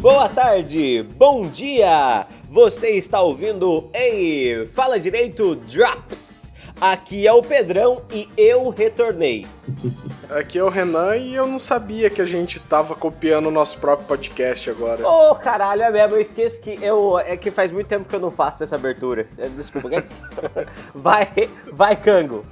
boa tarde, bom dia. Você está ouvindo Ei, fala direito Drops. Aqui é o Pedrão e eu retornei. Aqui é o Renan e eu não sabia que a gente tava copiando o nosso próprio podcast agora. Ô, oh, caralho, é mesmo, eu esqueço que eu. É que faz muito tempo que eu não faço essa abertura. É, desculpa, vai, vai, Cango.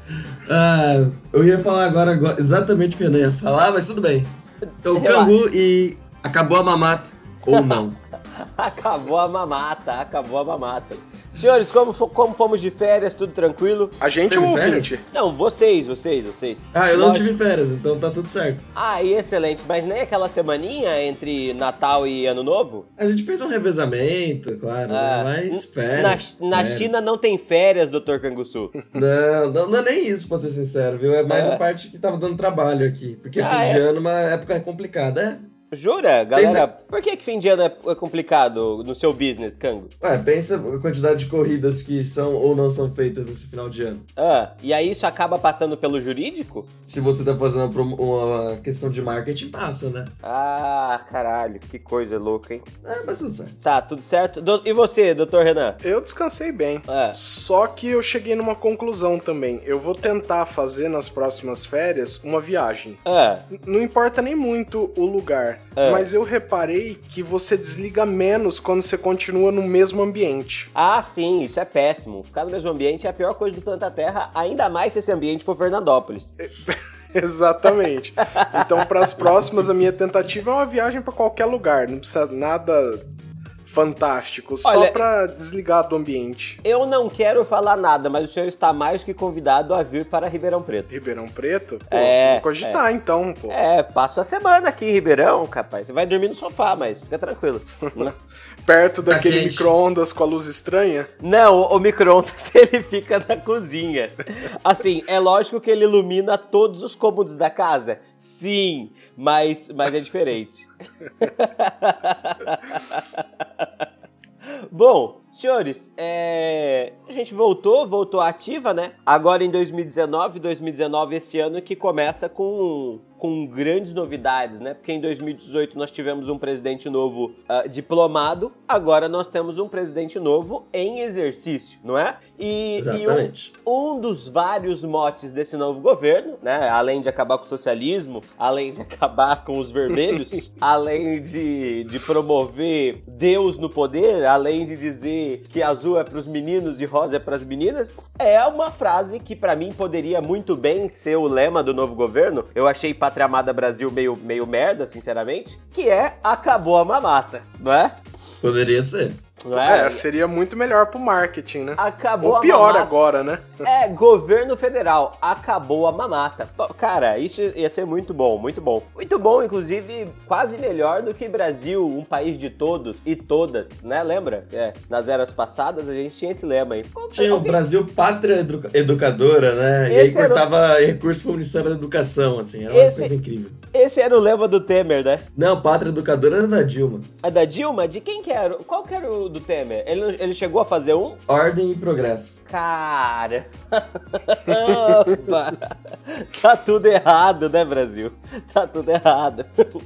Ah, eu ia falar agora, agora exatamente o que eu ia falar, mas tudo bem. Então, Cangu e acabou a mamata. Ou não. acabou a mamata, acabou a mamata. Senhores, como, como fomos de férias, tudo tranquilo? A gente ou o ouvinte? Não, vocês, vocês, vocês. Ah, eu não tive férias, então tá tudo certo. Ah, excelente. Mas nem aquela semaninha entre Natal e Ano Novo? A gente fez um revezamento, claro, né? ah, mas férias. Na, na férias. China não tem férias, doutor Canguçu. Não, não, não, é nem isso, pra ser sincero, viu? É mais é. a parte que tava dando trabalho aqui. Porque ah, fim de é? ano é uma época complicada, é? Jura? Galera, pensa... por que, que fim de ano é complicado no seu business, Cango? Ué, pensa a quantidade de corridas que são ou não são feitas nesse final de ano. Ah, e aí isso acaba passando pelo jurídico? Se você tá fazendo uma questão de marketing, passa, né? Ah, caralho, que coisa louca, hein? É, mas tudo certo. Tá, tudo certo. E você, doutor Renan? Eu descansei bem. É. Só que eu cheguei numa conclusão também. Eu vou tentar fazer nas próximas férias uma viagem. É. Não importa nem muito o lugar. É. Mas eu reparei que você desliga menos quando você continua no mesmo ambiente. Ah, sim, isso é péssimo. Ficar no mesmo ambiente é a pior coisa do planeta Terra, ainda mais se esse ambiente for Fernandópolis. Exatamente. Então, para as próximas, a minha tentativa é uma viagem para qualquer lugar. Não precisa nada fantástico, Olha, só pra desligar do ambiente. Eu não quero falar nada, mas o senhor está mais que convidado a vir para Ribeirão Preto. Ribeirão Preto? Pô, é, vou cogitar é. então, pô. É, passo a semana aqui em Ribeirão, capaz. Você vai dormir no sofá, mas fica tranquilo. Perto daquele micro-ondas com a luz estranha? Não, o, o micro-ondas ele fica na cozinha. Assim, é lógico que ele ilumina todos os cômodos da casa. Sim, mas, mas é diferente. Bom, senhores, é... a gente voltou, voltou ativa, né? Agora em 2019, 2019 esse ano que começa com com grandes novidades, né? Porque em 2018 nós tivemos um presidente novo uh, diplomado, agora nós temos um presidente novo em exercício, não é? E, Exatamente. E um, um, dos vários motes desse novo governo, né? Além de acabar com o socialismo, além de acabar com os vermelhos, além de, de promover Deus no poder, além de dizer que azul é para os meninos e rosa é para as meninas, é uma frase que para mim poderia muito bem ser o lema do novo governo. Eu achei Pátria Amada Brasil meio, meio merda, sinceramente, que é Acabou a Mamata, não é? Poderia ser. É? é? seria muito melhor pro marketing, né? Acabou Ou pior agora, né? É, governo federal, acabou a mamata. Cara, isso ia ser muito bom, muito bom. Muito bom, inclusive, quase melhor do que Brasil, um país de todos e todas, né? Lembra? É, nas eras passadas a gente tinha esse lema aí. Tinha o Brasil Pátria Educadora, né? Esse e aí cortava o... recurso pro Ministério da Educação, assim, era uma esse... coisa incrível. Esse era o lema do Temer, né? Não, Pátria Educadora era da Dilma. A da Dilma? De quem que era? Qual que era o do, Temer? Ele, ele chegou a fazer um? Ordem e Progresso. Cara. Opa. Tá tudo errado, né, Brasil? Tá tudo errado.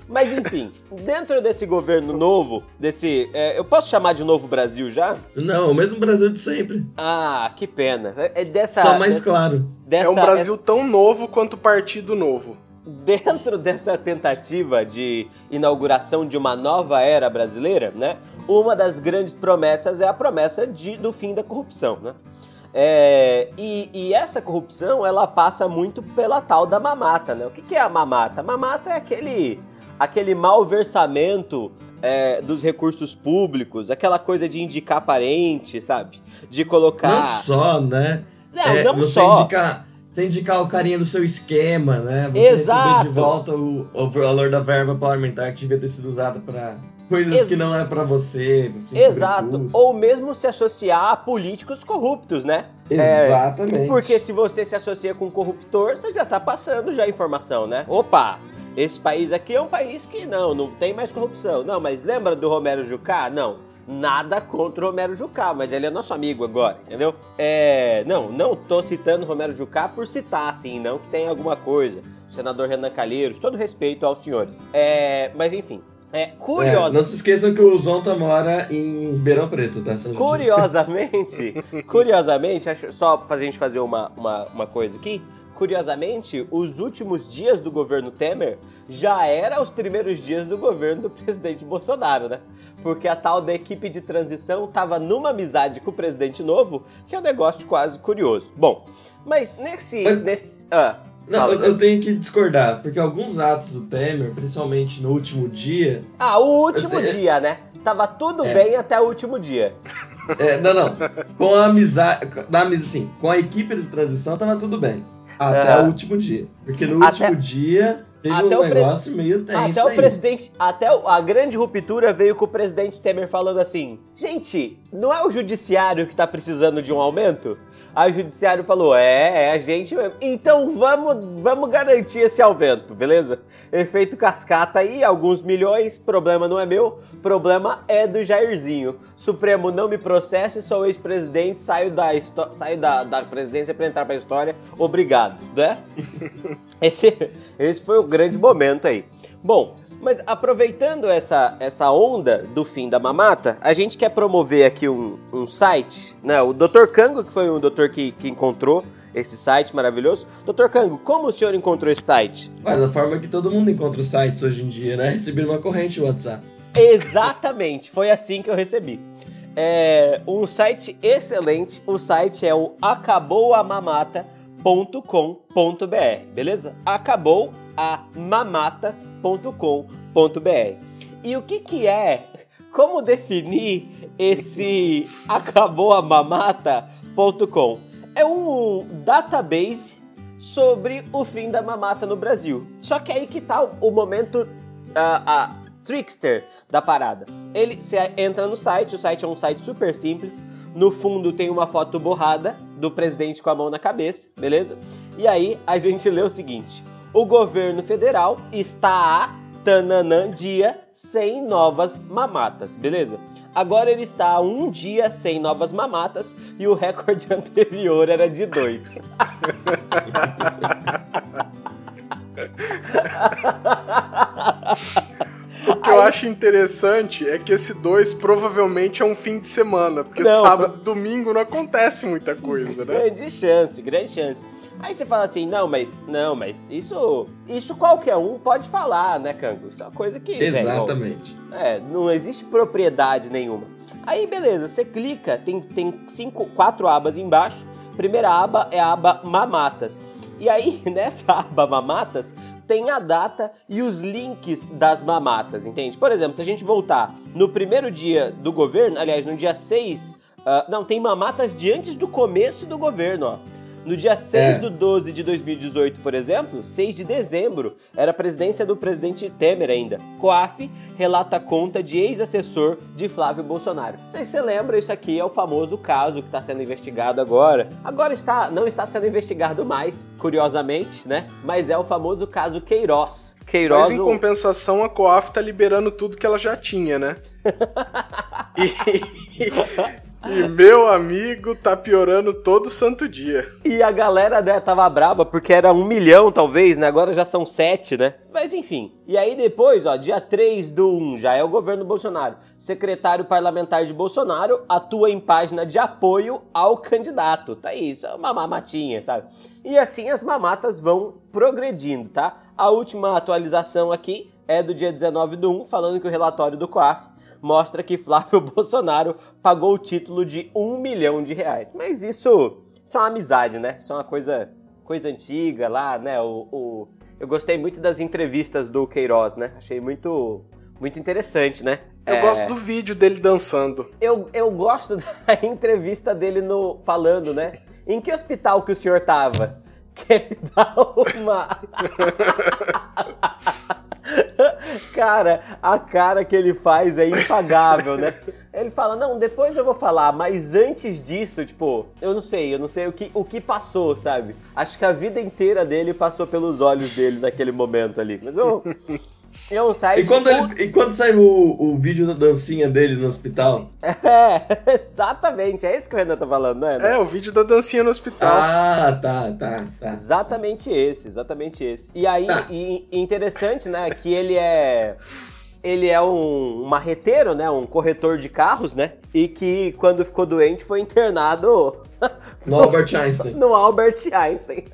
Mas enfim, dentro desse governo novo, desse. É, eu posso chamar de novo Brasil já? Não, o mesmo Brasil de sempre. Ah, que pena. É dessa. Só mais dessa, claro. Dessa, é um Brasil tão novo quanto o Partido Novo dentro dessa tentativa de inauguração de uma nova era brasileira, né? Uma das grandes promessas é a promessa de, do fim da corrupção, né? É, e, e, essa corrupção ela passa muito pela tal da mamata, né? O que, que é a mamata? A mamata é aquele, aquele malversamento é, dos recursos públicos, aquela coisa de indicar parente, sabe? De colocar. Não só, né? Não, é, não você só. Indicar sem indicar o carinha do seu esquema, né? Você Exato. receber de volta o, o valor da verba parlamentar que devia ter sido usada para coisas Ex que não é para você. Exato. Ou mesmo se associar a políticos corruptos, né? Exatamente. É, porque se você se associa com um corruptor, você já tá passando já a informação, né? Opa, esse país aqui é um país que não, não tem mais corrupção. Não, mas lembra do Romero Jucá? Não. Nada contra o Romero Jucá, mas ele é nosso amigo agora, entendeu? É, não, não tô citando o Romero Jucá por citar, assim, não que tem alguma coisa. O senador Renan Calheiros, todo respeito aos senhores. É, mas enfim, É, curioso. É, não se esqueçam que o Zonta mora em Ribeirão Preto, tá? Curiosamente, curiosamente, só pra gente fazer uma, uma, uma coisa aqui, curiosamente, os últimos dias do governo Temer já eram os primeiros dias do governo do presidente Bolsonaro, né? Porque a tal da equipe de transição estava numa amizade com o presidente novo, que é um negócio quase curioso. Bom, mas nesse. Mas... nesse ah, não, eu, eu, tenho que discordar, porque alguns atos do Temer, principalmente no último dia. Ah, o último assim, dia, né? Tava tudo é. bem até o último dia. É, não, não. Com a amizade. Na, assim, com a equipe de transição tava tudo bem. Até o último dia. Porque no até... último dia teve até um negócio pre... meio tenso Até o presidente, até a grande ruptura veio com o presidente Temer falando assim: "Gente, não é o judiciário que tá precisando de um aumento?" Aí o judiciário falou: "É, é a gente mesmo. Então vamos, vamos garantir esse aumento, beleza? Efeito cascata aí, alguns milhões, problema não é meu, problema é do Jairzinho. Supremo não me processe, sou ex-presidente, saio da saio da, da presidência para entrar para a história. Obrigado, né? esse, esse foi o grande momento aí. Bom, mas aproveitando essa, essa onda do fim da mamata, a gente quer promover aqui um, um site, né? O Dr. Kango, que foi um doutor que, que encontrou esse site maravilhoso. Dr. Kango, como o senhor encontrou esse site? Mas da forma que todo mundo encontra os sites hoje em dia, né? Receber uma corrente no WhatsApp. Exatamente, foi assim que eu recebi. É um site excelente, o site é o acabouamamata.com mamata.com.br, beleza? Acabou a mamata.com.br. E o que que é? Como definir esse acabou a mamata.com? É um database sobre o fim da mamata no Brasil. Só que aí que tá o momento a, a trickster da parada. Ele você entra no site, o site é um site super simples no fundo tem uma foto borrada do presidente com a mão na cabeça, beleza? E aí a gente lê o seguinte: o governo federal está a tananã dia sem novas mamatas, beleza? Agora ele está a um dia sem novas mamatas e o recorde anterior era de dois. O que Aí... eu acho interessante é que esse 2 provavelmente é um fim de semana, porque não, sábado e domingo não acontece muita coisa, né? Grande chance, grande chance. Aí você fala assim, não, mas não, mas isso, isso qualquer um pode falar, né, Cango? Isso é uma coisa que exatamente. é, não existe propriedade nenhuma. Aí beleza, você clica, tem tem cinco, quatro abas embaixo. Primeira aba é a aba mamatas. E aí nessa aba mamatas tem a data e os links das mamatas, entende? Por exemplo, se a gente voltar no primeiro dia do governo, aliás, no dia 6, uh, ah, não, tem mamatas de antes do começo do governo, ó. No dia 6 é. do 12 de 2018, por exemplo, 6 de dezembro, era a presidência do presidente Temer ainda. COAF relata a conta de ex-assessor de Flávio Bolsonaro. Não sei se você lembra, isso aqui é o famoso caso que está sendo investigado agora. Agora está, não está sendo investigado mais, curiosamente, né? Mas é o famoso caso Queiroz. Queiroz Mas em compensação, a COAF está liberando tudo que ela já tinha, né? e, e meu amigo tá piorando todo santo dia. E a galera né, tava braba porque era um milhão, talvez, né? Agora já são sete, né? Mas enfim. E aí depois, ó, dia 3 do 1, já é o governo Bolsonaro. Secretário parlamentar de Bolsonaro atua em página de apoio ao candidato. Tá isso, é uma mamatinha, sabe? E assim as mamatas vão progredindo, tá? A última atualização aqui é do dia 19 do 1, falando que o relatório do COAF mostra que Flávio Bolsonaro pagou o título de um milhão de reais. Mas isso, isso é uma amizade, né? Isso é uma coisa, coisa antiga lá, né? O, o, eu gostei muito das entrevistas do Queiroz, né? Achei muito, muito interessante, né? Eu é... gosto do vídeo dele dançando. Eu, eu gosto da entrevista dele no falando, né? Em que hospital que o senhor tava? Que ele dá uma. cara, a cara que ele faz é impagável, né? Ele fala, não, depois eu vou falar, mas antes disso, tipo, eu não sei, eu não sei o que, o que passou, sabe? Acho que a vida inteira dele passou pelos olhos dele naquele momento ali. Mas eu. É um site. E quando, ele, e quando saiu o, o vídeo da dancinha dele no hospital? É, exatamente. É isso que o Renan tá falando, né? É, o vídeo da dancinha no hospital. Ah, tá, tá, tá. Exatamente esse, exatamente esse. E aí, tá. e, interessante, né, que ele é. Ele é um, um marreteiro, né? Um corretor de carros, né? E que quando ficou doente foi internado no Albert Einstein. No Albert Einstein.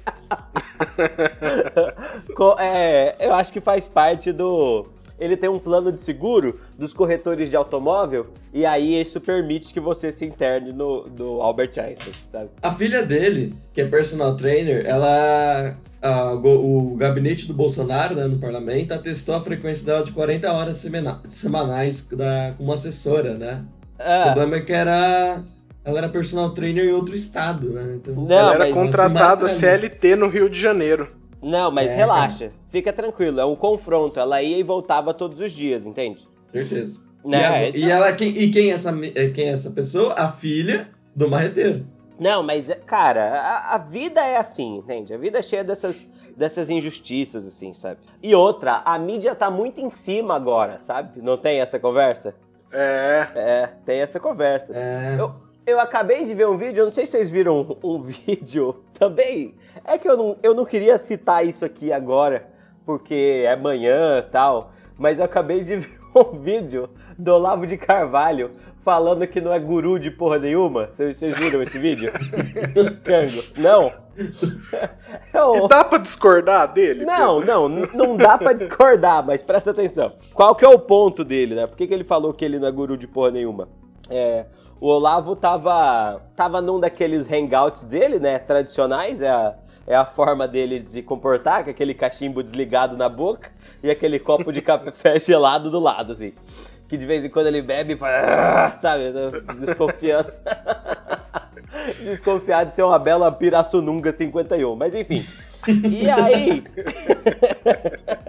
é, eu acho que faz parte do. Ele tem um plano de seguro dos corretores de automóvel e aí isso permite que você se interne no do Albert Einstein. Sabe? A filha dele, que é personal trainer, ela a, o, gabinete do Bolsonaro né, no parlamento atestou a frequência dela de 40 horas semana, semanais da, como assessora, né? Ah. O problema é que era ela era personal trainer em outro estado, né? Então, não, ela era contratada CLT no Rio de Janeiro. Não, mas é, relaxa, cara. fica tranquilo, é um confronto. Ela ia e voltava todos os dias, entende? Certeza. Né? E, a, e ela, quem, e quem é, essa, é, quem é essa pessoa? A filha do marreteiro. Não, mas, cara, a, a, vida é assim, entende? A vida é cheia dessas, dessas injustiças, assim, sabe? E outra, a mídia tá muito em cima agora, sabe? Não tem essa conversa? É. É, tem essa conversa. É. Eu, eu acabei de ver um vídeo, eu não sei se vocês viram um, um vídeo também. É que eu não, eu não queria citar isso aqui agora, porque é manhã e tal, mas eu acabei de ver um vídeo do Olavo de Carvalho falando que não é guru de porra nenhuma. Vocês, viram esse vídeo? Cango. Não? Eu... E dá pra discordar dele? Não, não, não dá pra discordar, mas presta atenção. Qual que é o ponto dele, né? Por que, que ele falou que ele não é guru de porra nenhuma? É, o Olavo tava, tava num daqueles hangouts dele, né? Tradicionais, é a, é a forma dele de se comportar, com aquele cachimbo desligado na boca e aquele copo de café gelado do lado, assim que de vez em quando ele bebe e fala, ah", sabe, desconfiando. Desconfiado de ser uma bela Pirassununga 51, mas enfim. E aí.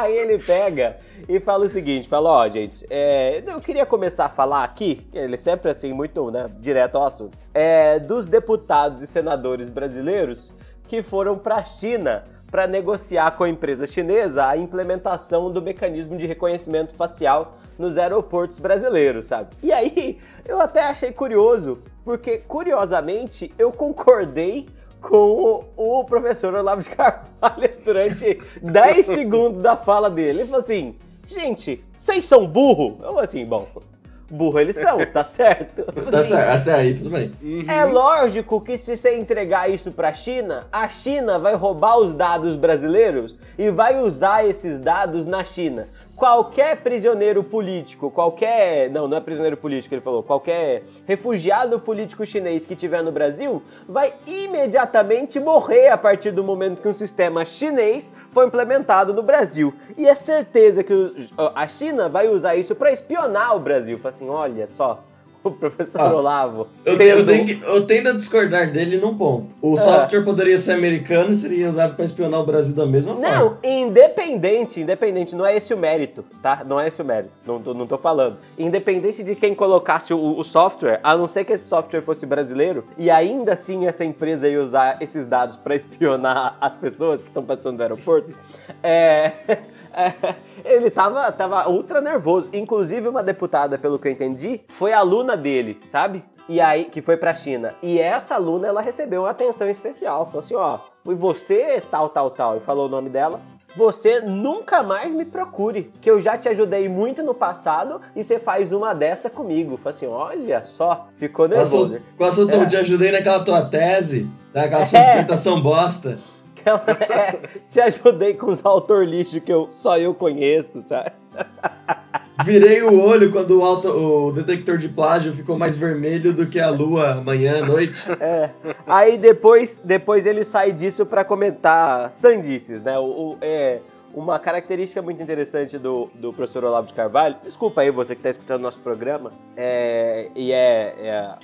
aí ele pega e fala o seguinte: fala, ó, oh, gente, é, eu queria começar a falar aqui, ele sempre assim, muito né, direto ao assunto, é, dos deputados e senadores brasileiros que foram para a China para negociar com a empresa chinesa a implementação do mecanismo de reconhecimento facial nos aeroportos brasileiros, sabe? E aí, eu até achei curioso, porque curiosamente eu concordei com o, o professor Olavo de Carvalho durante 10 segundos da fala dele. Ele falou assim: gente, vocês são burro? Eu assim, bom, burro eles são, tá certo? tá certo, até aí tudo bem. Uhum. É lógico que se você entregar isso pra China, a China vai roubar os dados brasileiros e vai usar esses dados na China qualquer prisioneiro político, qualquer. Não, não é prisioneiro político, ele falou. Qualquer refugiado político chinês que tiver no Brasil vai imediatamente morrer a partir do momento que um sistema chinês for implementado no Brasil. E é certeza que a China vai usar isso para espionar o Brasil. Fala assim: olha só, o professor ah, Olavo. Eu, eu, tenho eu tendo a discordar dele num ponto. O é. software poderia ser americano e seria usado para espionar o Brasil da mesma forma. Não, independente, independente, não é esse o mérito, tá? Não é esse o mérito, não, não tô falando. Independente de quem colocasse o, o software, a não ser que esse software fosse brasileiro, e ainda assim essa empresa ia usar esses dados para espionar as pessoas que estão passando no aeroporto, é... É, ele tava, tava ultra nervoso. Inclusive, uma deputada, pelo que eu entendi, foi aluna dele, sabe? E aí, que foi pra China. E essa aluna, ela recebeu uma atenção especial. Falou assim: ó, foi você, tal, tal, tal. E falou o nome dela. Você nunca mais me procure, que eu já te ajudei muito no passado e você faz uma dessa comigo. Falei assim, olha só, ficou nervoso. Com a sua, é. te ajudei naquela tua tese, naquela sua é. dissertação bosta. é, te ajudei com os autor lixo que eu, só eu conheço, sabe? Virei o olho quando o, auto, o detector de plágio ficou mais vermelho do que a lua amanhã à noite. É. Aí depois, depois ele sai disso para comentar sandices, né? O, o, é, uma característica muito interessante do, do professor Olavo de Carvalho, desculpa aí você que está escutando nosso programa, é, e é é,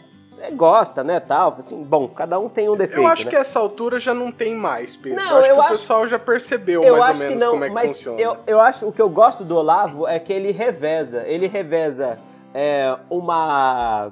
gosta, né, tal. Assim, bom, cada um tem um defeito. Eu acho né? que essa altura já não tem mais, Pedro. Não, eu acho eu que acho... o pessoal já percebeu mais ou menos não, como é que funciona. Eu, eu acho o que eu gosto do Olavo é que ele reveza. Ele reveza é, uma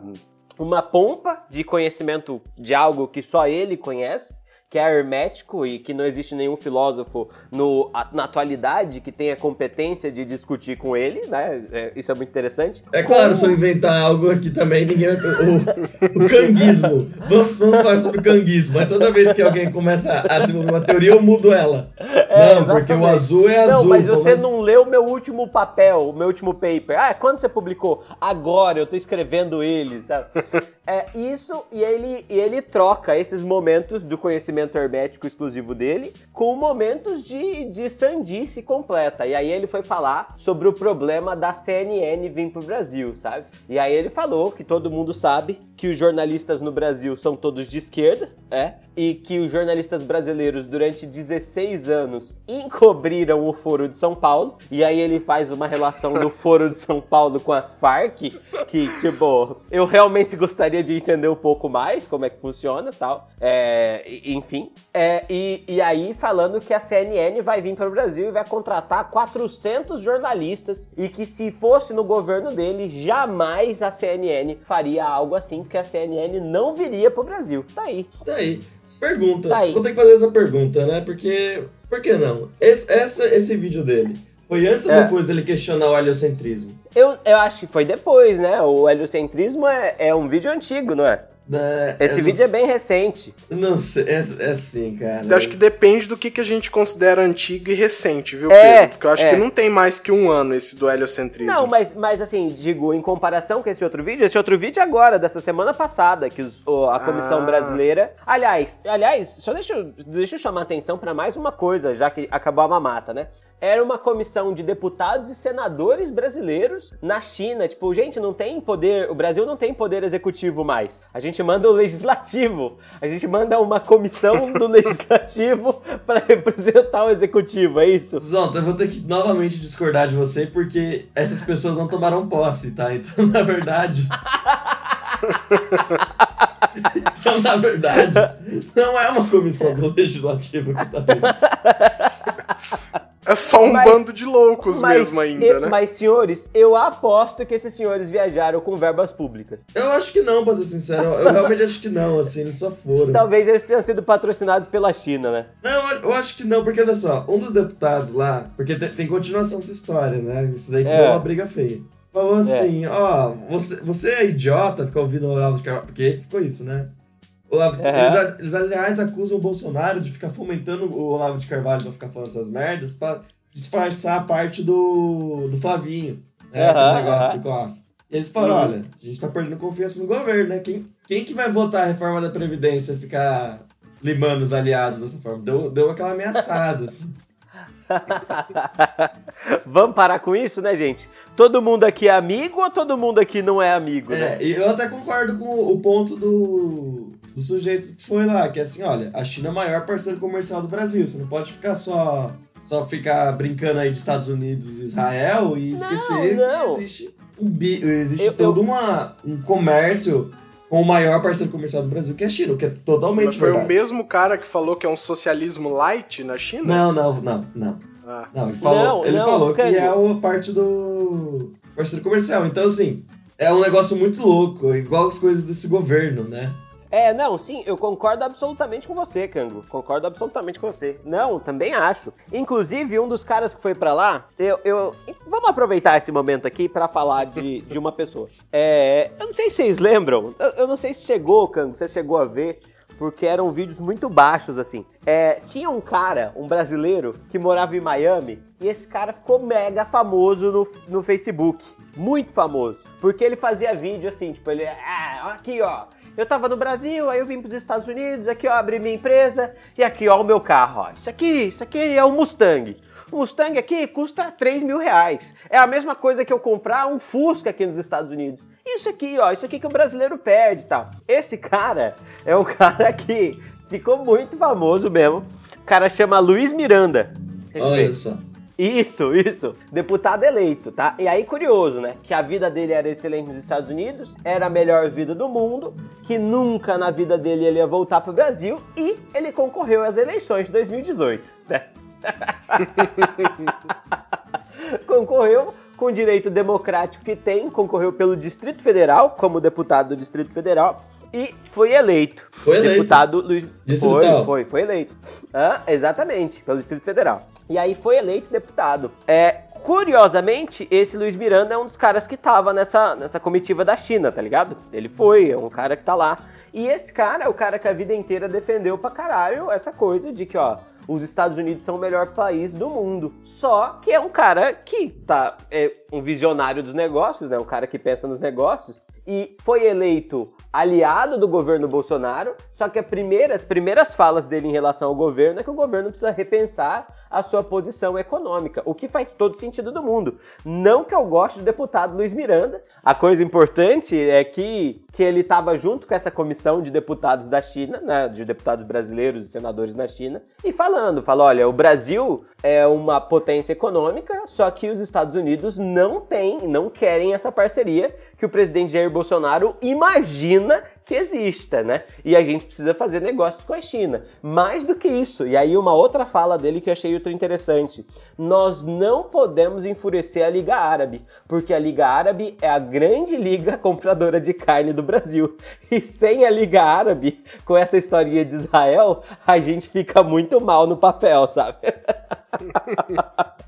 uma pompa de conhecimento de algo que só ele conhece que é hermético e que não existe nenhum filósofo no, na atualidade que tenha competência de discutir com ele, né? É, isso é muito interessante. É claro, Como... se eu inventar algo aqui também, ninguém vai... o, o canguismo. Vamos, vamos falar sobre o canguismo. Mas toda vez que alguém começa a desenvolver uma teoria, eu mudo ela. É, não, exatamente. porque o azul é azul. Não, mas você não leu o meu último papel, o meu último paper. Ah, quando você publicou? Agora, eu tô escrevendo ele, sabe? É isso, e ele, e ele troca esses momentos do conhecimento hermético exclusivo dele com momentos de, de sandice completa. E aí ele foi falar sobre o problema da CNN vir pro Brasil, sabe? E aí ele falou que todo mundo sabe que os jornalistas no Brasil são todos de esquerda, é, e que os jornalistas brasileiros durante 16 anos encobriram o Foro de São Paulo. E aí ele faz uma relação do Foro de São Paulo com as Farc, que, tipo, eu realmente gostaria de entender um pouco mais como é que funciona tal. É, enfim. É, e, e aí falando que a CNN vai vir para o Brasil e vai contratar 400 jornalistas e que se fosse no governo dele, jamais a CNN faria algo assim, porque a CNN não viria para o Brasil. Tá aí. Tá aí. Pergunta. Tá aí. Vou ter que fazer essa pergunta, né? Porque. Por que não? Esse, essa, esse vídeo dele foi antes é. ou depois dele questionar o heliocentrismo? Eu, eu acho que foi depois, né? O heliocentrismo é, é um vídeo antigo, não é? É, Esse vídeo não... é bem recente. Não sei, é, é assim, cara. Eu acho que depende do que, que a gente considera antigo e recente, viu, é, Pedro? Porque eu acho é. que não tem mais que um ano esse do heliocentrismo. Não, mas, mas assim, digo, em comparação com esse outro vídeo, esse outro vídeo é agora, dessa semana passada, que os, a Comissão ah. Brasileira. Aliás, aliás, só deixa, deixa eu chamar atenção para mais uma coisa, já que acabou a mamata, né? Era uma comissão de deputados e senadores brasileiros na China. Tipo, gente, não tem poder, o Brasil não tem poder executivo mais. A gente manda o legislativo. A gente manda uma comissão do legislativo para representar o executivo, é isso? Zonta, eu vou ter que novamente discordar de você porque essas pessoas não tomaram posse, tá? Então, na verdade. então, na verdade, não é uma comissão do legislativo que tá dentro. É só um mas, bando de loucos mas, mesmo ainda, eu, né? Mas, senhores, eu aposto que esses senhores viajaram com verbas públicas. Eu acho que não, pra ser sincero. Eu realmente acho que não, assim, eles só foram. Talvez eles tenham sido patrocinados pela China, né? Não, eu acho que não, porque olha só, um dos deputados lá, porque tem, tem continuação dessa história, né? Isso daí é. uma briga feia. Falou é. assim, é. ó, você, você é idiota ficar ouvindo o Olavo de Carvalho, porque ficou isso, né? Olavo, uhum. eles, eles, aliás, acusam o Bolsonaro de ficar fomentando o Olavo de Carvalho pra ficar falando essas merdas pra disfarçar a parte do, do Flavinho, né? Uhum, negócio uhum. do COAF. E eles falaram, olha, a gente tá perdendo confiança no governo, né? Quem, quem que vai votar a reforma da Previdência e ficar limando os aliados dessa forma? Deu, deu aquela ameaçada, assim. Vamos parar com isso, né, gente? Todo mundo aqui é amigo ou todo mundo aqui não é amigo? É, né? eu até concordo com o ponto do, do sujeito que foi lá, que é assim, olha, a China é o maior parceiro comercial do Brasil, você não pode ficar só só ficar brincando aí de Estados Unidos e Israel e esquecer não, não. que existe, um, existe eu, todo eu... Uma, um comércio com o maior parceiro comercial do Brasil, que é a China, que é totalmente Mas foi verdade. o mesmo cara que falou que é um socialismo light na China? Não, não, não, não. Ah. Não, ele falou, não, ele não, falou que é a parte do parceiro comercial. Então, assim, é um negócio muito louco, igual as coisas desse governo, né? É, não, sim, eu concordo absolutamente com você, Cango. Concordo absolutamente com você. Não, também acho. Inclusive, um dos caras que foi para lá, eu, eu, Vamos aproveitar esse momento aqui para falar de, de uma pessoa. É, eu não sei se vocês lembram, eu, eu não sei se chegou, Cango, você chegou a ver porque eram vídeos muito baixos, assim. É, tinha um cara, um brasileiro, que morava em Miami, e esse cara ficou mega famoso no, no Facebook. Muito famoso. Porque ele fazia vídeo assim, tipo, ele. Ah, aqui ó, eu tava no Brasil, aí eu vim pros Estados Unidos, aqui ó, abri minha empresa, e aqui ó, o meu carro, ó. Isso aqui, isso aqui é o Mustang. O Mustang aqui custa 3 mil reais. É a mesma coisa que eu comprar um Fusca aqui nos Estados Unidos. Isso aqui, ó, isso aqui que o brasileiro perde e tal. Esse cara é um cara que ficou muito famoso mesmo. O cara chama Luiz Miranda. Olha só. Isso, isso. Deputado eleito, tá? E aí, curioso, né? Que a vida dele era excelente nos Estados Unidos, era a melhor vida do mundo, que nunca na vida dele ele ia voltar pro Brasil e ele concorreu às eleições de 2018, né? concorreu com o direito democrático que tem, concorreu pelo Distrito Federal, como deputado do Distrito Federal, e foi eleito. Foi eleito. Deputado Luiz. Distrital. Foi, foi, foi eleito. Ah, exatamente, pelo Distrito Federal. E aí foi eleito deputado. É, curiosamente, esse Luiz Miranda é um dos caras que tava nessa, nessa comitiva da China, tá ligado? Ele foi, é um cara que tá lá. E esse cara é o cara que a vida inteira defendeu pra caralho essa coisa de que, ó, os Estados Unidos são o melhor país do mundo. Só que é um cara que tá é um visionário dos negócios, né? Um cara que pensa nos negócios e foi eleito aliado do governo Bolsonaro, só que primeira, as primeiras falas dele em relação ao governo é que o governo precisa repensar a sua posição econômica, o que faz todo sentido do mundo. Não que eu goste do deputado Luiz Miranda, a coisa importante é que, que ele estava junto com essa comissão de deputados da China, né, de deputados brasileiros e senadores na China, e falando, falou, olha, o Brasil é uma potência econômica, só que os Estados Unidos não têm, não querem essa parceria que o presidente Jair Bolsonaro imagina que exista, né? E a gente precisa fazer negócios com a China. Mais do que isso, e aí uma outra fala dele que eu achei ultra interessante. Nós não podemos enfurecer a Liga Árabe, porque a Liga Árabe é a grande liga compradora de carne do Brasil. E sem a Liga Árabe, com essa historinha de Israel, a gente fica muito mal no papel, sabe?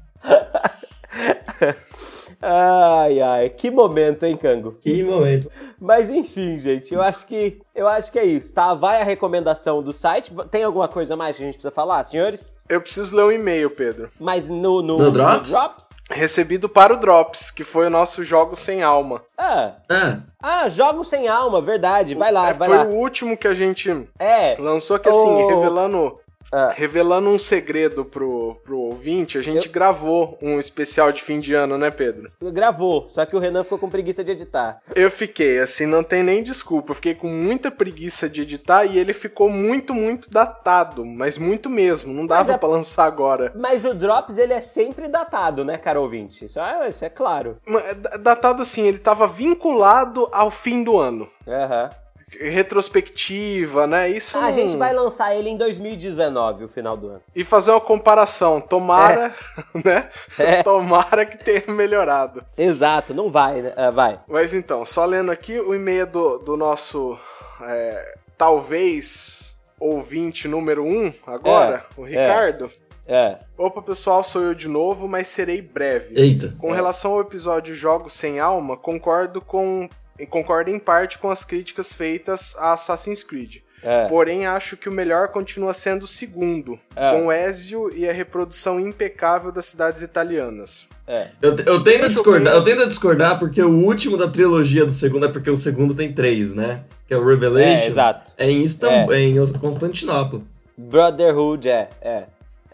Ai, ai, que momento, hein, Cango? Que momento. Mas enfim, gente, eu acho que eu acho que é isso, tá? Vai a recomendação do site. Tem alguma coisa mais que a gente precisa falar, senhores? Eu preciso ler um e-mail, Pedro. Mas no, no, no Drops? no Drops? Recebido para o Drops, que foi o nosso Jogo Sem Alma. Ah. Ah, ah Jogos Sem Alma, verdade. Vai lá, é, vai foi lá. Foi o último que a gente é. lançou, que assim, o... revelando ah. Revelando um segredo pro, pro ouvinte, a gente eu... gravou um especial de fim de ano, né, Pedro? Gravou, só que o Renan ficou com preguiça de editar. Eu fiquei, assim, não tem nem desculpa. Eu fiquei com muita preguiça de editar e ele ficou muito, muito datado. Mas muito mesmo, não dava é... pra lançar agora. Mas o Drops, ele é sempre datado, né, cara ouvinte? Isso é, isso é claro. É datado assim, ele tava vinculado ao fim do ano. Aham. Uhum retrospectiva, né? Isso. A gente vai lançar ele em 2019, o final do ano. E fazer uma comparação. Tomara, é. né? É. Tomara que tenha melhorado. Exato, não vai, né? É, vai. Mas então, só lendo aqui o e-mail do, do nosso. É, talvez ouvinte número um agora, é. o Ricardo. É. Opa, pessoal, sou eu de novo, mas serei breve. Eita. Com relação ao episódio Jogos Sem Alma, concordo com concordo em parte com as críticas feitas a Assassin's Creed. É. Porém, acho que o melhor continua sendo o segundo, é. com Ezio e a reprodução impecável das cidades italianas. É. Eu, eu, tento discordar, eu tento discordar porque o último da trilogia do segundo é porque o segundo tem três, né? Que é o Revelations. É, é em, Istambul, é. é. em Constantinopla. Brotherhood, é, é,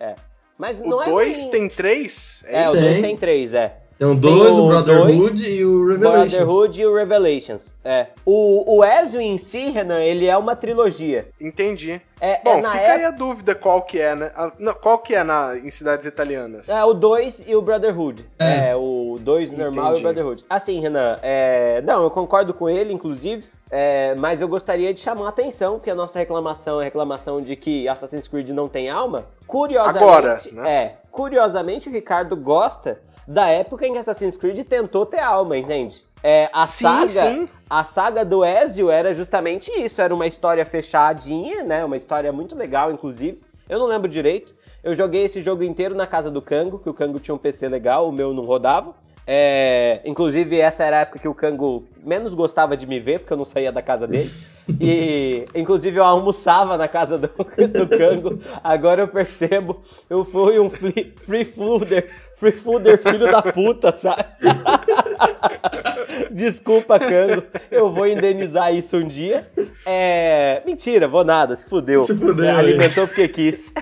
é. Mas o não é. O dois tem três? É, o dois tem três, é. Então, dois, o, o Brotherhood dois, e o Revelations. Brotherhood e o Revelations, é. O, o Ezio em si, Renan, ele é uma trilogia. Entendi. É, Bom, é fica época... aí a dúvida qual que é, né? qual que é na, em cidades italianas? É, o 2 e o Brotherhood. É, é o 2 normal e o Brotherhood. Assim, Renan, é... Não, eu concordo com ele, inclusive. É, mas eu gostaria de chamar a atenção que a nossa reclamação é a reclamação de que Assassin's Creed não tem alma. Curiosamente, Agora, né? é, curiosamente o Ricardo gosta da época em que Assassin's Creed tentou ter alma, entende? É, a sim, saga, sim. a saga do Ezio era justamente isso, era uma história fechadinha, né? Uma história muito legal, inclusive. Eu não lembro direito. Eu joguei esse jogo inteiro na casa do Kango, que o Kango tinha um PC legal, o meu não rodava. É, inclusive, essa era a época que o Kango menos gostava de me ver, porque eu não saía da casa dele. E, inclusive, eu almoçava na casa do, do Kango. Agora eu percebo, eu fui um free, free fooder, free fooder filho da puta, sabe? Desculpa, Kango. Eu vou indenizar isso um dia. É... Mentira, vou nada, se fudeu. Se fudeu. Alimentou porque quis.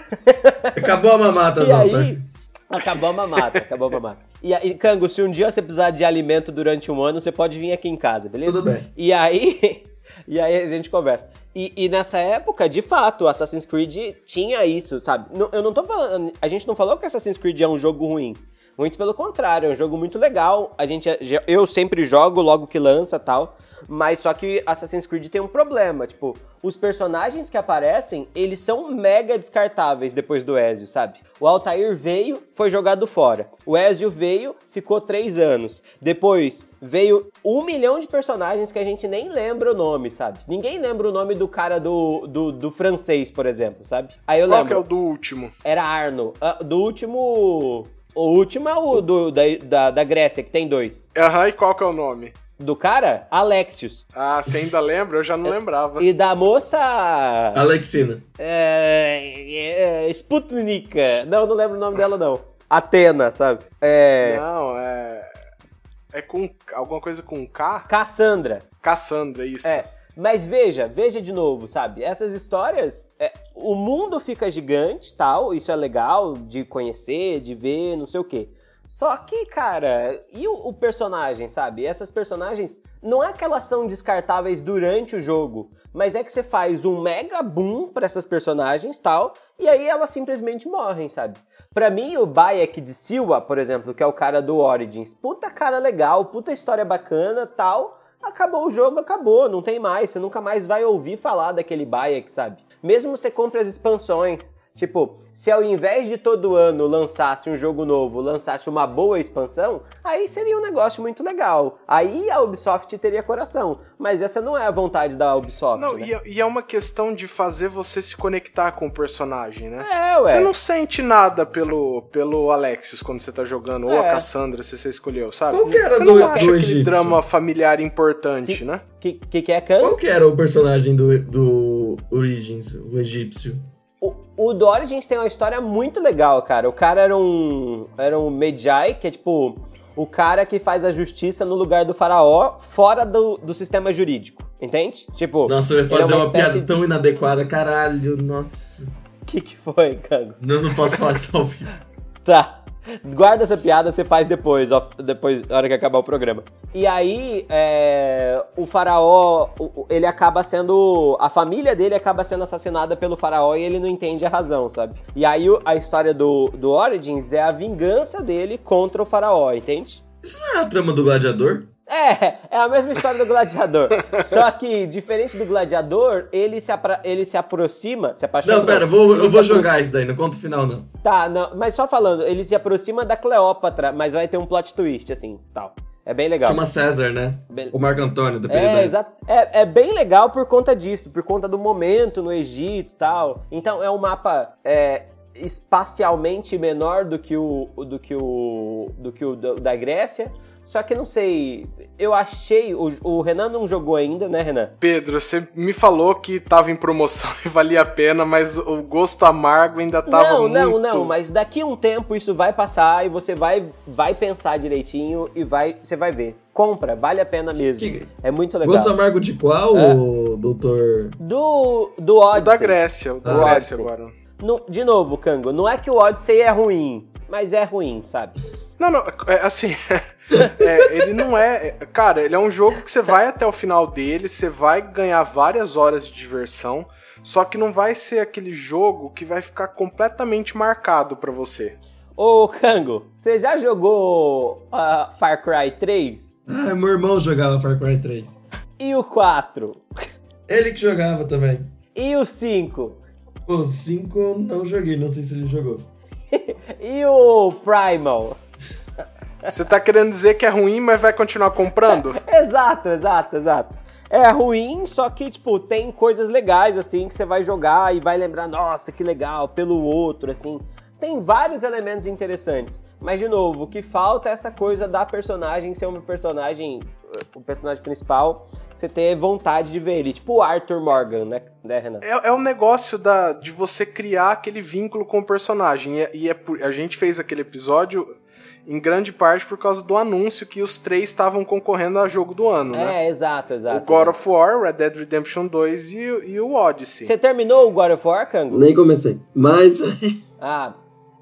Acabou a mamata, E aí, acabou a mamata, acabou a mamata. E aí, Kango, se um dia você precisar de alimento durante um ano, você pode vir aqui em casa, beleza? Tudo bem. E aí, e aí a gente conversa. E, e, nessa época, de fato, Assassin's Creed tinha isso, sabe? Eu não tô falando. A gente não falou que Assassin's Creed é um jogo ruim. Muito pelo contrário, é um jogo muito legal. A gente, eu sempre jogo logo que lança tal. Mas só que Assassin's Creed tem um problema, tipo, os personagens que aparecem, eles são mega descartáveis depois do Ezio, sabe? O Altair veio, foi jogado fora. O Ezio veio, ficou três anos. Depois veio um milhão de personagens que a gente nem lembra o nome, sabe? Ninguém lembra o nome do cara do, do, do francês, por exemplo, sabe? Aí eu Qual lembro. Qual que é o do último? Era Arno. Uh, do último. O último é o do, da, da, da Grécia, que tem dois. Aham, e qual que é o nome? do cara, Alexios. Ah, você ainda lembra? Eu já não lembrava. E da moça. Alexina. É, é, Sputnika. Não, não lembro o nome dela, não. Atena, sabe? É. Não, é. É com. Alguma coisa com K? Cassandra. Cassandra, isso. É. Mas veja, veja de novo, sabe? Essas histórias, é, o mundo fica gigante, tal, isso é legal de conhecer, de ver, não sei o quê. Só que, cara, e o, o, personagem, sabe? Essas personagens não é que elas são descartáveis durante o jogo, mas é que você faz um mega boom para essas personagens tal, e aí elas simplesmente morrem, sabe? Pra mim, o Bayek de Silva, por exemplo, que é o cara do Origins, puta cara legal, puta história bacana tal, acabou o jogo, acabou, não tem mais, você nunca mais vai ouvir falar daquele Bayek, sabe? Mesmo você compre as expansões, Tipo, se ao invés de todo ano lançasse um jogo novo, lançasse uma boa expansão, aí seria um negócio muito legal. Aí a Ubisoft teria coração. Mas essa não é a vontade da Ubisoft. Não, né? e, é, e, é uma questão de fazer você se conectar com o personagem, né? É, ué. Você não sente nada pelo, pelo Alexios quando você tá jogando, é. ou a é. Cassandra, se você escolheu, sabe? Qual que era você do, não acha do aquele drama familiar importante, que, né? Que, que que é, Khan? Qual que era o personagem do, do Origins, o egípcio? O, do Origins tem uma história muito legal, cara. O cara era um, era um Medjai, que é tipo o cara que faz a justiça no lugar do faraó, fora do, do sistema jurídico. Entende? Tipo. Nossa, eu ia fazer é uma, uma piada de... tão inadequada, caralho, nossa. O que, que foi, cara? Não, não posso falar isso ao vivo. Tá. Guarda essa piada, você faz depois, ó, depois, na hora que acabar o programa. E aí, é, o faraó, ele acaba sendo. A família dele acaba sendo assassinada pelo faraó e ele não entende a razão, sabe? E aí, a história do, do Origins é a vingança dele contra o faraó, entende? Isso não é a trama do gladiador? É, é a mesma história do gladiador. Só que, diferente do gladiador, ele se, ele se aproxima, se apaixona. Não, pera, vou, eu vou jogar isso daí, não conta o final, não. Tá, não, mas só falando, ele se aproxima da Cleópatra, mas vai ter um plot twist, assim, tal. É bem legal. Chama César, né? Bem... O Marco Antônio, depende é, exato. É, é bem legal por conta disso, por conta do momento no Egito e tal. Então é um mapa é, espacialmente menor do que o do que o do que o da Grécia, só que não sei, eu achei. O, o, Renan não jogou ainda, né, Renan? Pedro, você me falou que tava em promoção e valia a pena, mas o gosto amargo ainda tava não, muito. Não, não, não, mas daqui a um tempo isso vai passar e você vai, vai pensar direitinho e vai, você vai ver. Compra, vale a pena mesmo. Que... É muito legal. Gosto amargo de qual, é? doutor? Do, do Odyssey. Da Grécia, do ah, Grécia agora. No, de novo, Kango, não é que o Odyssey é ruim, mas é ruim, sabe? Não, não, é, assim, é, ele não é. Cara, ele é um jogo que você vai até o final dele, você vai ganhar várias horas de diversão, só que não vai ser aquele jogo que vai ficar completamente marcado para você. Ô, Kango, você já jogou uh, Far Cry 3? Ah, meu irmão jogava Far Cry 3. E o 4? Ele que jogava também. E o 5? O 5 eu não joguei, não sei se ele jogou. e o Primal? Você tá querendo dizer que é ruim, mas vai continuar comprando? exato, exato, exato. É ruim, só que, tipo, tem coisas legais, assim, que você vai jogar e vai lembrar, nossa, que legal, pelo outro, assim. Tem vários elementos interessantes. Mas, de novo, o que falta é essa coisa da personagem ser uma personagem, o personagem principal, você ter vontade de ver ele. Tipo o Arthur Morgan, né, né Renan? É, é um negócio da, de você criar aquele vínculo com o personagem. E, é, e é por, a gente fez aquele episódio em grande parte por causa do anúncio que os três estavam concorrendo a jogo do ano, é, né? É, exato, exato. O God of War, Red Dead Redemption 2 e, e o Odyssey. Você terminou o God of War, Kango? Nem comecei. Mas. ah.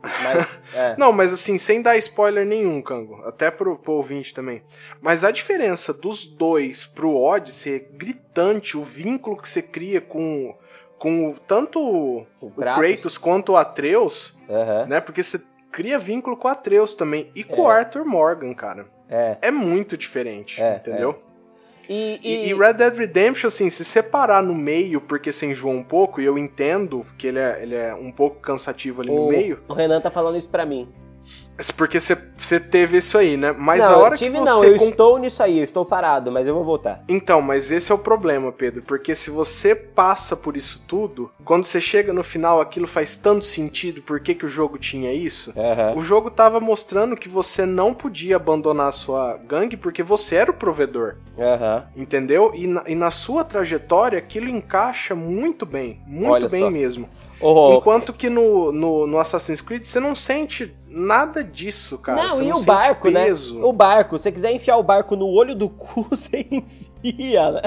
Mas, é. Não, mas assim, sem dar spoiler nenhum, Kango. Até pro, pro ouvinte também. Mas a diferença dos dois pro Odyssey é gritante. O vínculo que você cria com, com tanto o, o Kratos quanto o Atreus, uhum. né? Porque você cria vínculo com o Atreus também. E com o é. Arthur Morgan, cara. É. É muito diferente, é, entendeu? É. E, e... e, Red Dead Redemption, assim, se separar no meio, porque você enjoa um pouco, e eu entendo que ele é, ele é um pouco cansativo ali o, no meio. O Renan tá falando isso pra mim. Porque você teve isso aí, né? Mas não, a hora tive, que você. Não, eu estou nisso aí, eu estou parado, mas eu vou voltar. Então, mas esse é o problema, Pedro. Porque se você passa por isso tudo, quando você chega no final, aquilo faz tanto sentido por que, que o jogo tinha isso. Uhum. O jogo tava mostrando que você não podia abandonar a sua gangue porque você era o provedor. Uhum. Entendeu? E na, e na sua trajetória, aquilo encaixa muito bem. Muito Olha bem só. mesmo. Oh. Enquanto que no, no, no, Assassin's Creed você não sente nada disso, cara. Não, você e não o barco, né? peso. né? O barco, se você quiser enfiar o barco no olho do cu, você enfia, né?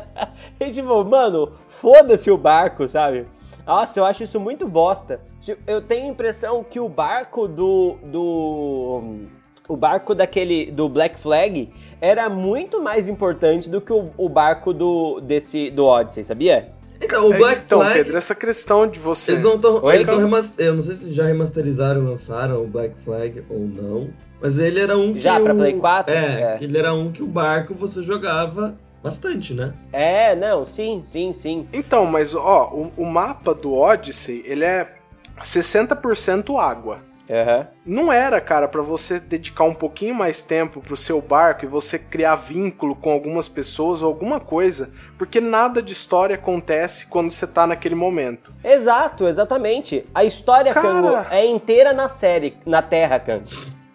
E tipo, mano, foda-se o barco, sabe? Nossa, eu acho isso muito bosta. Tipo, eu tenho a impressão que o barco do. do. O barco daquele. do Black Flag era muito mais importante do que o, o barco do. desse. do Odyssey, sabia? Então, o é, Black então, Flag. Pedro, essa questão de você. Eles, tão, Oi, eles então... remaster... Eu não sei se já remasterizaram e lançaram o Black Flag ou não. Mas ele era um que. Já pra Play 4? É, é, ele era um que o barco você jogava bastante, né? É, não, sim, sim, sim. Então, mas ó, o, o mapa do Odyssey, ele é 60% água. Uhum. Não era, cara, para você dedicar um pouquinho mais tempo pro seu barco e você criar vínculo com algumas pessoas ou alguma coisa, porque nada de história acontece quando você tá naquele momento. Exato, exatamente. A história, cara... é inteira na série, na Terra, Kango.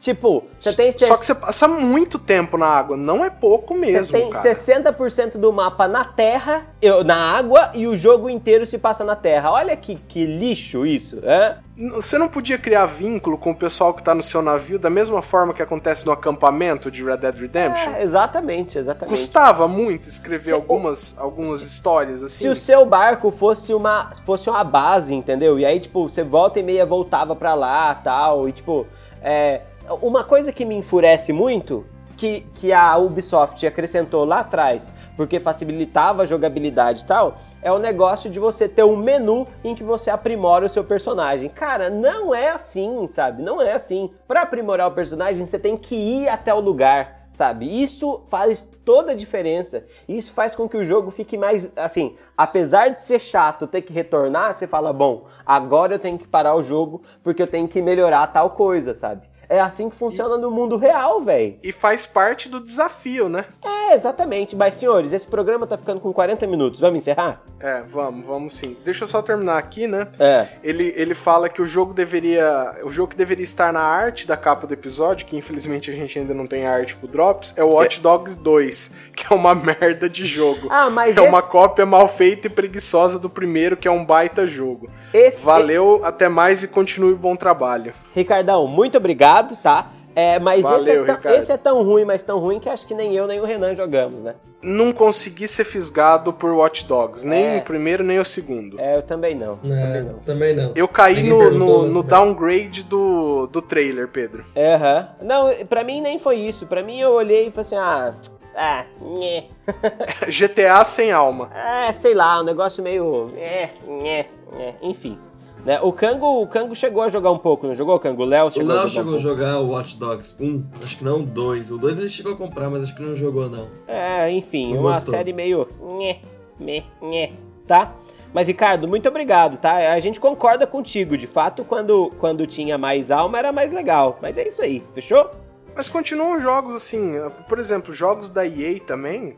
Tipo, você tem. Só que você passa muito tempo na água, não é pouco mesmo. Você tem cara. 60% do mapa na terra, na água, e o jogo inteiro se passa na terra. Olha que, que lixo isso, é? Você não podia criar vínculo com o pessoal que tá no seu navio da mesma forma que acontece no acampamento de Red Dead Redemption? É, exatamente, exatamente. Custava muito escrever se algumas, algumas histórias assim. Se o seu barco fosse uma, fosse uma base, entendeu? E aí, tipo, você volta e meia voltava pra lá tal, e tipo, é uma coisa que me enfurece muito, que, que a Ubisoft acrescentou lá atrás, porque facilitava a jogabilidade e tal, é o negócio de você ter um menu em que você aprimora o seu personagem. Cara, não é assim, sabe? Não é assim. Para aprimorar o personagem, você tem que ir até o lugar, sabe? Isso faz toda a diferença. Isso faz com que o jogo fique mais assim, apesar de ser chato ter que retornar, você fala, bom, agora eu tenho que parar o jogo porque eu tenho que melhorar tal coisa, sabe? É assim que funciona e, no mundo real, velho. E faz parte do desafio, né? É, exatamente. Mas, senhores, esse programa tá ficando com 40 minutos. Vamos encerrar? É, vamos, vamos sim. Deixa eu só terminar aqui, né? É. Ele, ele fala que o jogo deveria. O jogo que deveria estar na arte da capa do episódio, que infelizmente a gente ainda não tem arte pro Drops, é o Watch Dogs 2, que é uma merda de jogo. Ah, mas. É esse... uma cópia mal feita e preguiçosa do primeiro, que é um baita jogo. Esse... Valeu, até mais e continue o bom trabalho. Ricardão, muito obrigado, tá? É, mas Valeu, esse, é tão, esse, é tão, ruim, mas tão ruim que acho que nem eu nem o Renan jogamos, né? Não consegui ser fisgado por Watch Dogs, nem é. o primeiro nem o segundo. É, eu também não. É, também não. Também não. Eu caí no, no, no downgrade do, do trailer, Pedro. Aham. Uhum. Não, pra mim nem foi isso. Pra mim eu olhei e falei assim, ah, ah, nhê. GTA sem alma. É, sei lá, um negócio meio. É, nhê, nhê. Enfim. Né? O Kango, o Kango chegou a jogar um pouco, não jogou, Kango? O Léo chegou o Léo a jogar chegou um a jogar o Watch Dogs 1, acho que não o 2. O 2 ele chegou a comprar, mas acho que não jogou, não. É, enfim, não uma gostou. série meio. Nhê, nhê, nhê, tá? Mas, Ricardo, muito obrigado, tá? A gente concorda contigo. De fato, quando, quando tinha mais alma, era mais legal. Mas é isso aí, fechou? Mas continuam jogos assim, por exemplo, jogos da EA também.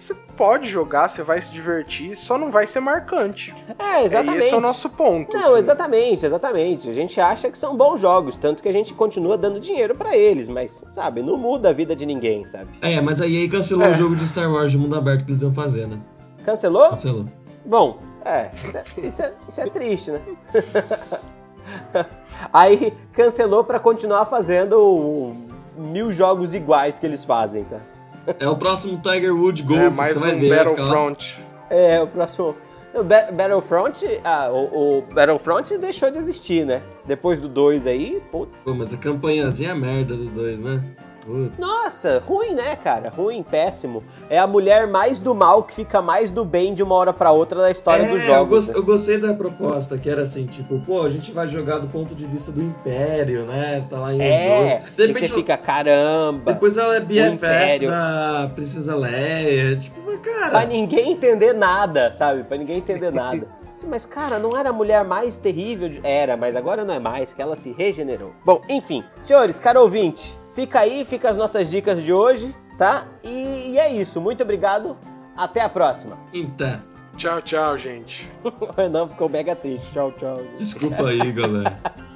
Você pode jogar, você vai se divertir, só não vai ser marcante. É, exatamente. É, esse é o nosso ponto. Não, assim. exatamente, exatamente. A gente acha que são bons jogos, tanto que a gente continua dando dinheiro para eles, mas, sabe, não muda a vida de ninguém, sabe? É, mas a EA cancelou é. o jogo de Star Wars de mundo aberto que eles iam fazer, né? Cancelou? Cancelou. Bom, é, isso é, isso é, isso é triste, né? Aí cancelou para continuar fazendo mil jogos iguais que eles fazem, sabe? É o próximo Tiger Woods Golf. É mais um Battlefront. É, o próximo. O Battlefront, ah, o, o, Battlefront deixou de existir, né? Depois do 2 aí, puta. Pô, mas a campanhazinha é merda do 2, né? Nossa, ruim, né, cara? Ruim, péssimo. É a mulher mais do mal que fica mais do bem de uma hora para outra da história é, dos jogos. Eu, gost, né? eu, gostei da proposta, que era assim, tipo, pô, a gente vai jogar do ponto de vista do Império, né? Tá lá em É, de repente, você fica, caramba. Depois ela é BFF da Princesa Leia, tipo, cara... Pra ninguém entender nada, sabe? Pra ninguém entender nada. Mas, cara, não era a mulher mais terrível? De... Era, mas agora não é mais, que ela se regenerou. Bom, enfim. Senhores, caro ouvinte, Fica aí, fica as nossas dicas de hoje, tá? E, e é isso. Muito obrigado. Até a próxima. Então. Tchau, tchau, gente. o Renan ficou mega triste. Tchau, tchau. Desculpa aí, galera.